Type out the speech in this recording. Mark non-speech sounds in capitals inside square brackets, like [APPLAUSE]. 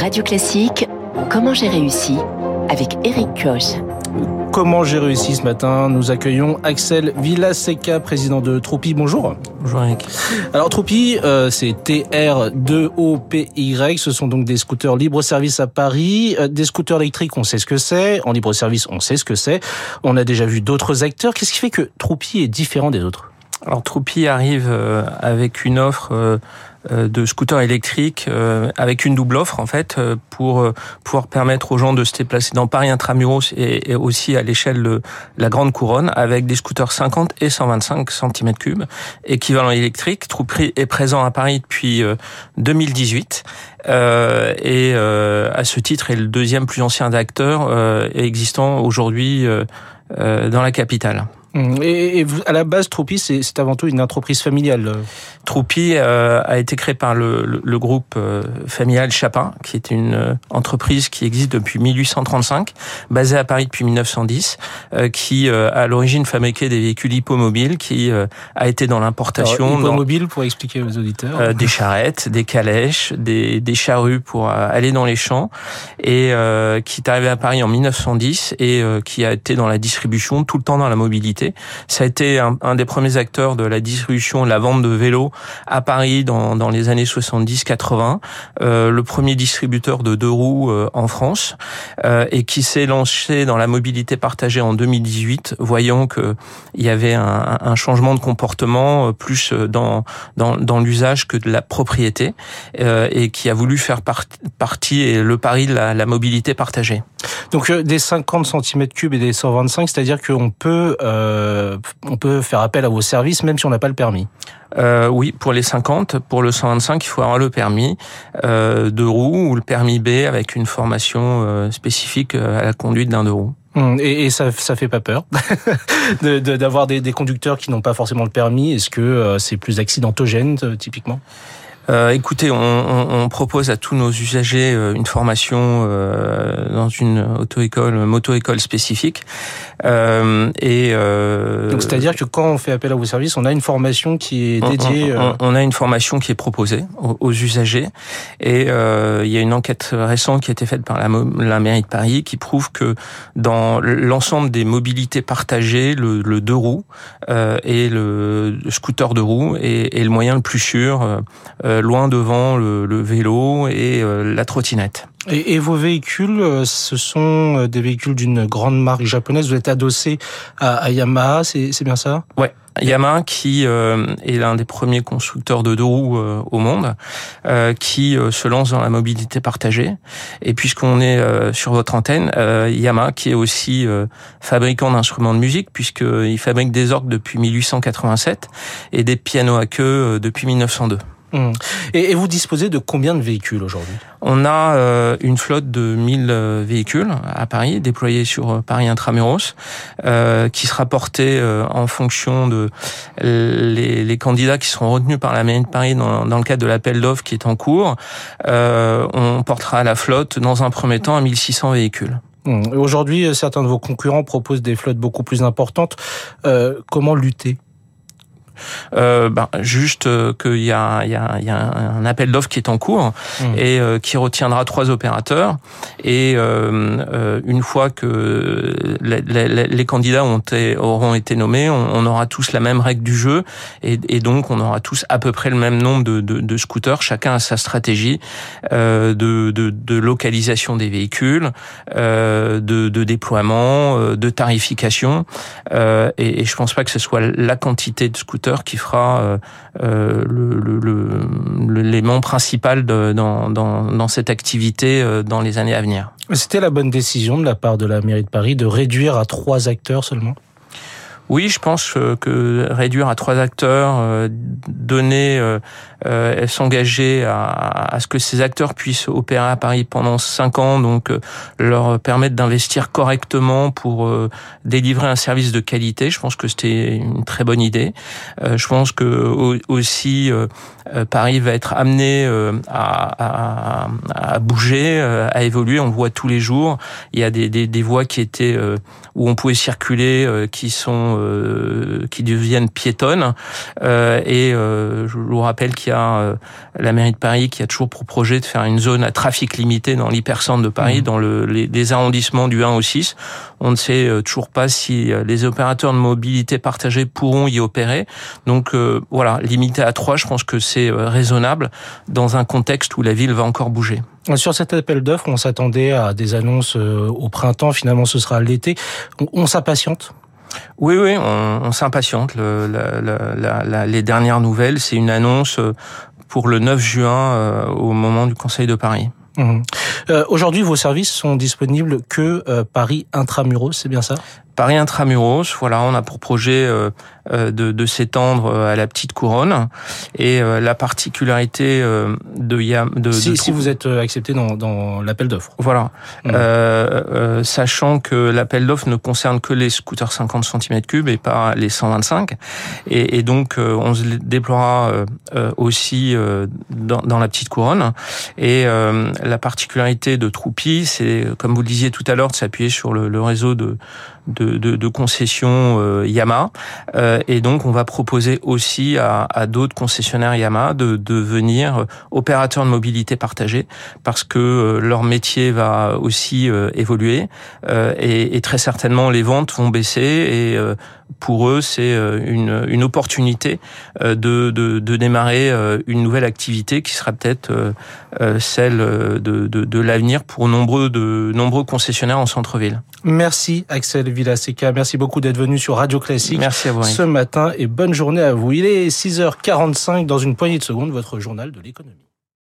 Radio Classique, comment j'ai réussi avec Eric Koch. Comment j'ai réussi ce matin Nous accueillons Axel Villaseca, président de Troupi. Bonjour. Bonjour Eric. Alors Troupi, euh, c'est TR2OPY. Ce sont donc des scooters libre-service à Paris. Euh, des scooters électriques, on sait ce que c'est. En libre-service, on sait ce que c'est. On a déjà vu d'autres acteurs. Qu'est-ce qui fait que Troupi est différent des autres? Alors Troupi arrive euh, avec une offre euh, de scooters électriques euh, avec une double offre en fait euh, pour pouvoir permettre aux gens de se déplacer dans Paris intramuros et, aussi à l'échelle de la grande couronne avec des scooters 50 et 125 cm3 équivalent électrique. Trouperie est présent à Paris depuis 2018 et à ce titre est le deuxième plus ancien acteur existant aujourd'hui dans la capitale. Mmh. Et, vous, à la base, Troupi, c'est avant tout une entreprise familiale. Troupi euh, a été créé par le, le, groupe euh, familial Chapin, qui est une euh, entreprise qui existe depuis 1835, basée à Paris depuis 1910, qui à l'origine fabriquait des véhicules hippomobiles, qui a été dans l'importation. Hippomobile, pour expliquer aux auditeurs. des charrettes, des calèches, des, des charrues pour aller dans les champs, et qui est arrivé à Paris en 1910 et qui a été dans la distribution tout le temps dans la mobilité ça a été un, des premiers acteurs de la distribution, de la vente de vélos à Paris dans, dans les années 70-80. Euh, le premier distributeur de deux roues euh, en France euh, et qui s'est lancé dans la mobilité partagée en 2018, voyant que il y avait un, un changement de comportement euh, plus dans dans, dans l'usage que de la propriété euh, et qui a voulu faire partie et le pari de la, la mobilité partagée. Donc des 50 cm3 et des 125, c'est-à-dire qu'on peut euh, on peut faire appel à vos services même si on n'a pas le permis. Euh, oui, pour les 50, pour le 125, il faut avoir le permis euh, de roue ou le permis B avec une formation spécifique à la conduite d'un deux roues. Hum, et, ça, ça fait pas peur [LAUGHS] d'avoir des, des, conducteurs qui n'ont pas forcément le permis. Est-ce que c'est plus accidentogène typiquement? Euh, écoutez, on, on, propose à tous nos usagers euh, une formation euh, dans une auto-école, moto-école spécifique. Euh, et euh, donc c'est-à-dire que quand on fait appel à vos services, on a une formation qui est dédiée. On, on a une formation qui est proposée aux, usagers. Et il y a une enquête récente qui a été faite par la, la mairie de Paris qui prouve que dans l'ensemble des mobilités partagées, le, le deux roues et le, scooter de roues est, est, le moyen le plus sûr. Euh, loin devant le, vélo et euh, la trottinette. Et, vos véhicules, euh, ce sont des véhicules d'une grande marque japonaise. Vous êtes adossé à, Yamaha, c'est bien ça? Ouais. Yamaha qui est l'un des premiers constructeurs de deux roues au monde, qui se lance dans la mobilité partagée. Et puisqu'on est sur votre antenne, Yamaha qui est aussi fabricant d'instruments de musique, puisqu'il fabrique des orgues depuis 1887 et des pianos à queue depuis 1902. Mmh. Et, vous disposez de combien de véhicules aujourd'hui? On a euh, une flotte de 1000 euh, véhicules à Paris, déployés sur euh, Paris Intramuros, euh, qui sera portée en fonction de les, les, candidats qui seront retenus par la mairie de Paris dans, dans le cadre de l'appel d'offres qui est en cours. on portera la flotte dans un premier temps à 1600 véhicules. Mmh. Aujourd'hui, certains de vos concurrents proposent des flottes beaucoup plus importantes. comment lutter? Euh, ben, juste euh, qu'il y a, il y, a, y a un appel d'offres qui est en cours mmh. et euh, qui retiendra trois opérateurs. Et euh, une fois que les, les, les candidats ont été, auront été nommés, on, on, aura tous la même règle du jeu et, et, donc on aura tous à peu près le même nombre de, de, de scooters. Chacun a sa stratégie de, de, de, localisation des véhicules, de, de déploiement, de tarification. et, et je pense pas que ce soit la quantité de scooters qui fera euh, euh, l'élément principal dans, cette activité euh, dans les années à venir. C'était la bonne décision de la part de la mairie de Paris de réduire à trois acteurs seulement? Oui, je pense que réduire à trois acteurs, euh, donner, euh, euh, s'engager à, à, ce que ces acteurs puissent opérer à Paris pendant cinq ans, donc leur permettre d'investir correctement pour délivrer un service de qualité. Je pense que c'était une très bonne idée. je pense que aussi Paris va être amené à, à, à, bouger, à évoluer. On le voit tous les jours. Il y a des, des, des voies qui étaient où on pouvait circuler, qui sont qui deviennent piétonnes. et je vous rappelle qu'il y a la mairie de Paris qui a toujours pour projet de faire une zone à trafic limité dans l'hypercentre de Paris, mmh. dans le, les, arrondissements du 1 au 6. On ne sait toujours pas si les opérateurs de mobilité partagée pourront y opérer. Donc voilà, limité à 3, je pense que c'est raisonnable dans un contexte où la ville va encore bouger. Sur cet appel d'offres, on s'attendait à des annonces euh, au printemps, finalement ce sera l'été. On, s'impatiente? Oui, oui, on, on s'impatiente. Le, les dernières nouvelles, c'est une annonce euh, pour le 9 juin euh, au moment du Conseil de Paris. Mmh. Aujourd'hui, vos services sont disponibles que Paris intramuros, c'est bien ça? Paris intramuros, voilà, on a pour projet euh, euh, de, de s'étendre euh, à la petite couronne. Et la particularité de Yam, de, si, si vous êtes accepté dans, dans l'appel d'offres. Voilà, mmh. sachant que l'appel d'offres ne concerne que les scooters 50 cm3 et pas les 125. Et, et donc on se déploiera aussi dans, dans, la petite couronne. Et la particularité de Troupi, c'est comme vous le disiez tout à l'heure, de s'appuyer sur le, le réseau de de, de, de euh, Yamaha. Euh, et donc, on va proposer aussi à, d'autres concessionnaires Yamaha de devenir opérateurs de mobilité partagée parce que euh, leur métier va aussi évoluer et, très certainement les ventes vont baisser et pour eux, c'est une, une opportunité de, de, démarrer une nouvelle activité qui sera peut-être celle de, de, l'avenir pour nombreux, de nombreux concessionnaires en centre-ville. Merci Axel Merci beaucoup d'être venu sur Radio Classique merci à vous, ce matin et bonne journée à vous. Il est 6h45 dans une poignée de secondes, votre journal de l'économie.